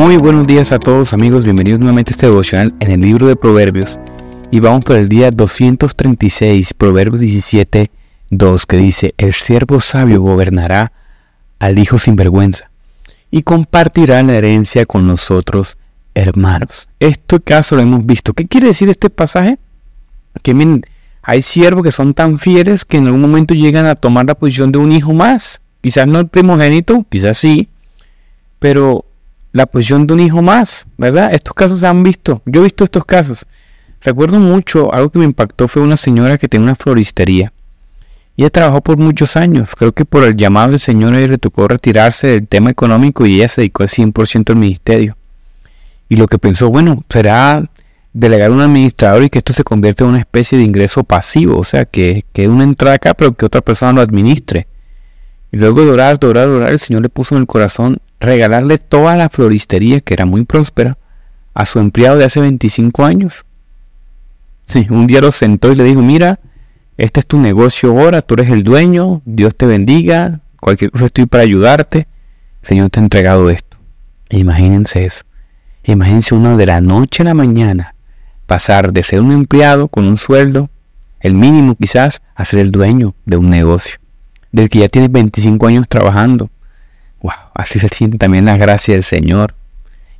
Muy buenos días a todos amigos, bienvenidos nuevamente a este devocional en el libro de Proverbios y vamos por el día 236, Proverbios 17, 2 que dice, el siervo sabio gobernará al hijo sin vergüenza y compartirá la herencia con nosotros hermanos. Esto caso lo hemos visto. ¿Qué quiere decir este pasaje? Que miren, hay siervos que son tan fieles que en algún momento llegan a tomar la posición de un hijo más. Quizás no el primogénito, quizás sí, pero la posición de un hijo más, ¿verdad? Estos casos se han visto. Yo he visto estos casos. Recuerdo mucho, algo que me impactó fue una señora que tenía una floristería. Ella trabajó por muchos años. Creo que por el llamado del Señor le tocó retirarse del tema económico y ella se dedicó al 100% al ministerio. Y lo que pensó, bueno, será delegar a un administrador y que esto se convierta en una especie de ingreso pasivo, o sea, que, que una entrada acá, pero que otra persona lo administre. Y luego de orar, de el Señor le puso en el corazón regalarle toda la floristería, que era muy próspera, a su empleado de hace 25 años. Sí, un día lo sentó y le dijo, mira, este es tu negocio ahora, tú eres el dueño, Dios te bendiga, cualquier cosa estoy para ayudarte. El Señor te ha entregado esto. Imagínense eso. Imagínense uno de la noche a la mañana pasar de ser un empleado con un sueldo, el mínimo quizás, a ser el dueño de un negocio, del que ya tienes 25 años trabajando Wow, así se siente también la gracia del Señor.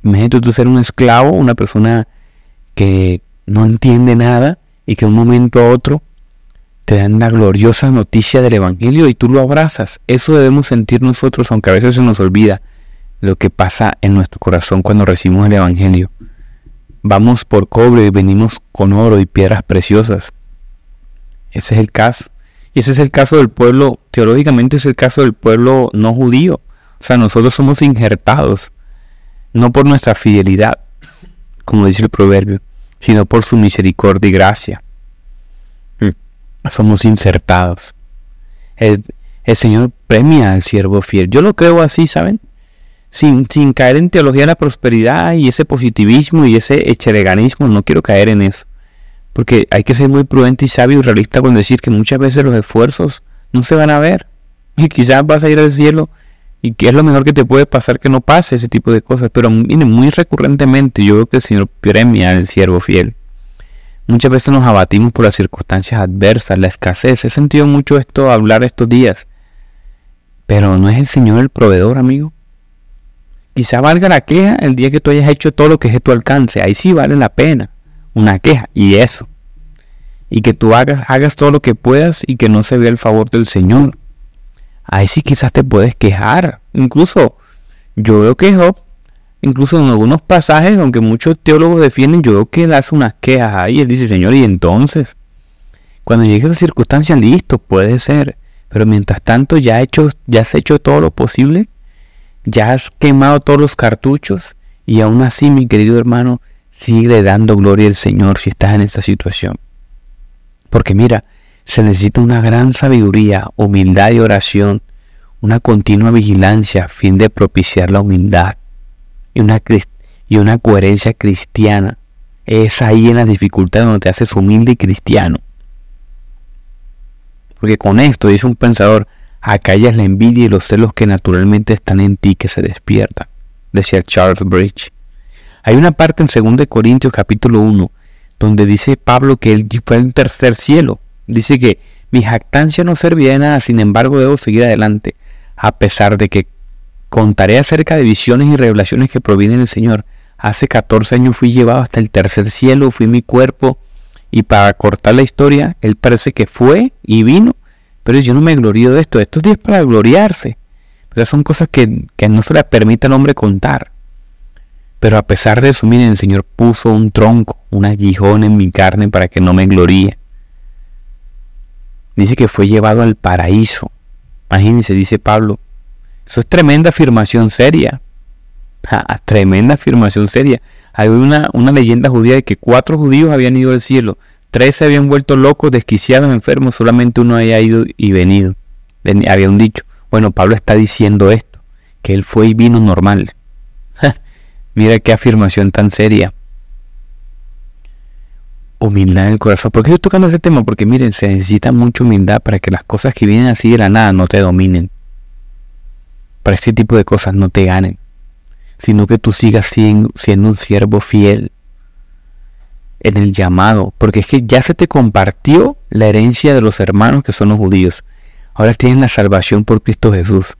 Imagínate tú ser un esclavo, una persona que no entiende nada y que de un momento a otro te dan la gloriosa noticia del Evangelio y tú lo abrazas. Eso debemos sentir nosotros, aunque a veces se nos olvida lo que pasa en nuestro corazón cuando recibimos el Evangelio. Vamos por cobre y venimos con oro y piedras preciosas. Ese es el caso. Y ese es el caso del pueblo, teológicamente es el caso del pueblo no judío. O sea, nosotros somos injertados, no por nuestra fidelidad, como dice el proverbio, sino por su misericordia y gracia. Mm. Somos insertados. El, Señor premia al siervo fiel. Yo lo creo así, ¿saben? Sin, sin, caer en teología de la prosperidad y ese positivismo y ese echereganismo, no quiero caer en eso. Porque hay que ser muy prudente y sabio y realista con decir que muchas veces los esfuerzos no se van a ver. Y quizás vas a ir al cielo y que es lo mejor que te puede pasar que no pase ese tipo de cosas. Pero miren, muy recurrentemente yo veo que el Señor premia al siervo fiel. Muchas veces nos abatimos por las circunstancias adversas, la escasez. He sentido mucho esto hablar estos días. Pero no es el Señor el proveedor, amigo. Quizá valga la queja el día que tú hayas hecho todo lo que es de tu alcance. Ahí sí vale la pena una queja y eso. Y que tú hagas, hagas todo lo que puedas y que no se vea el favor del Señor ahí sí quizás te puedes quejar. Incluso yo veo que Job, incluso en algunos pasajes, aunque muchos teólogos defienden, yo veo que él hace unas quejas ahí. Él dice, Señor, y entonces, cuando llegue esa circunstancia, listo, puede ser. Pero mientras tanto ya, hecho, ya has hecho todo lo posible, ya has quemado todos los cartuchos y aún así, mi querido hermano, sigue dando gloria al Señor si estás en esta situación. Porque mira, se necesita una gran sabiduría, humildad y oración, una continua vigilancia a fin de propiciar la humildad y una, y una coherencia cristiana. Es ahí en la dificultad donde te haces humilde y cristiano. Porque con esto, dice un pensador, acallas la envidia y los celos que naturalmente están en ti que se despiertan, decía Charles Bridge. Hay una parte en 2 Corintios capítulo 1 donde dice Pablo que él fue el tercer cielo, Dice que mi jactancia no servirá de nada, sin embargo debo seguir adelante, a pesar de que contaré acerca de visiones y revelaciones que provienen del Señor. Hace 14 años fui llevado hasta el tercer cielo, fui mi cuerpo, y para cortar la historia, Él parece que fue y vino, pero yo no me glorío de esto, esto es para gloriarse. Pero son cosas que, que no se le permite al hombre contar. Pero a pesar de eso, miren, el Señor puso un tronco, un aguijón en mi carne para que no me gloríe. Dice que fue llevado al paraíso. Imagínense, dice Pablo. Eso es tremenda afirmación seria. tremenda afirmación seria. Hay una, una leyenda judía de que cuatro judíos habían ido al cielo. Tres se habían vuelto locos, desquiciados, enfermos. Solamente uno había ido y venido. Había un dicho. Bueno, Pablo está diciendo esto. Que él fue y vino normal. Mira qué afirmación tan seria humildad en el corazón. ¿Por qué estoy tocando ese tema? Porque miren, se necesita mucha humildad para que las cosas que vienen así de la nada no te dominen. Para este tipo de cosas no te ganen. sino que tú sigas siendo un siervo fiel en el llamado, porque es que ya se te compartió la herencia de los hermanos que son los judíos. Ahora tienes la salvación por Cristo Jesús,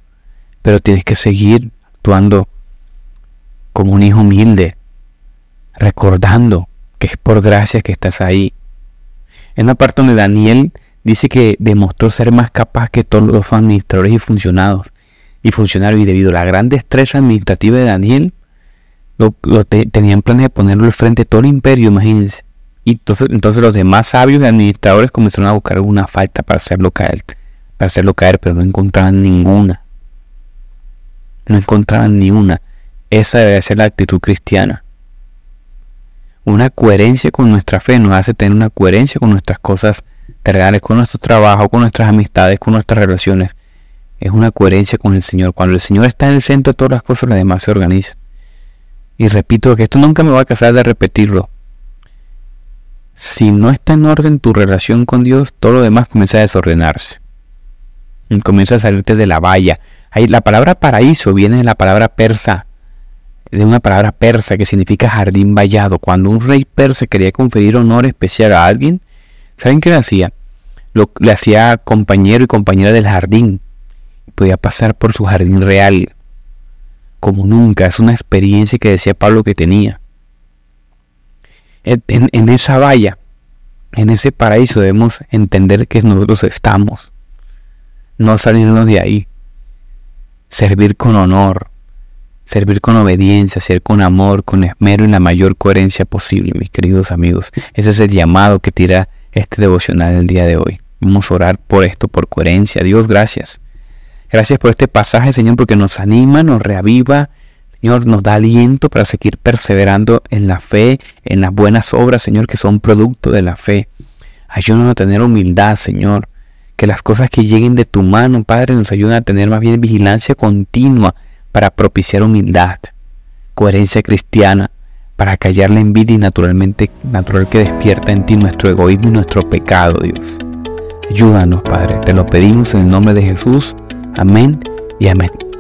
pero tienes que seguir actuando como un hijo humilde, recordando que es por gracia que estás ahí. En la parte donde Daniel dice que demostró ser más capaz que todos los administradores y funcionarios, y funcionarios y debido a la gran destreza administrativa de Daniel, tenían planes de ponerlo al frente de todo el imperio, imagínense. Y entonces, entonces los demás sabios y administradores comenzaron a buscar alguna falta para hacerlo caer, para hacerlo caer, pero no encontraban ninguna. No encontraban ni una. Esa debe ser la actitud cristiana. Una coherencia con nuestra fe nos hace tener una coherencia con nuestras cosas terrenales, con nuestro trabajo, con nuestras amistades, con nuestras relaciones. Es una coherencia con el Señor. Cuando el Señor está en el centro de todas las cosas, las demás se organizan. Y repito que esto nunca me va a casar de repetirlo. Si no está en orden tu relación con Dios, todo lo demás comienza a desordenarse. Comienza a salirte de la valla. Ahí, la palabra paraíso viene de la palabra persa, de una palabra persa que significa jardín vallado. Cuando un rey persa quería conferir honor especial a alguien, ¿saben qué le hacía? Le hacía compañero y compañera del jardín. Podía pasar por su jardín real como nunca. Es una experiencia que decía Pablo que tenía. En, esa valla, en ese paraíso debemos entender que nosotros estamos. No salirnos de ahí. Servir con honor. Servir con obediencia, ser con amor, con esmero y la mayor coherencia posible, mis queridos amigos. Ese es el llamado que tira este devocional el día de hoy. Vamos a orar por esto, por coherencia. Dios, gracias. Gracias por este pasaje, Señor, porque nos anima, nos reaviva, Señor, nos da aliento para seguir perseverando en la fe, en las buenas obras, Señor, que son producto de la fe. Ayúdanos a tener humildad, Señor. Que las cosas que lleguen de tu mano, Padre, nos ayuden a tener más bien vigilancia continua para propiciar humildad, coherencia cristiana, para callar la envidia y naturalmente natural que despierta en ti nuestro egoísmo y nuestro pecado, Dios. Ayúdanos, Padre. Te lo pedimos en el nombre de Jesús. Amén y amén.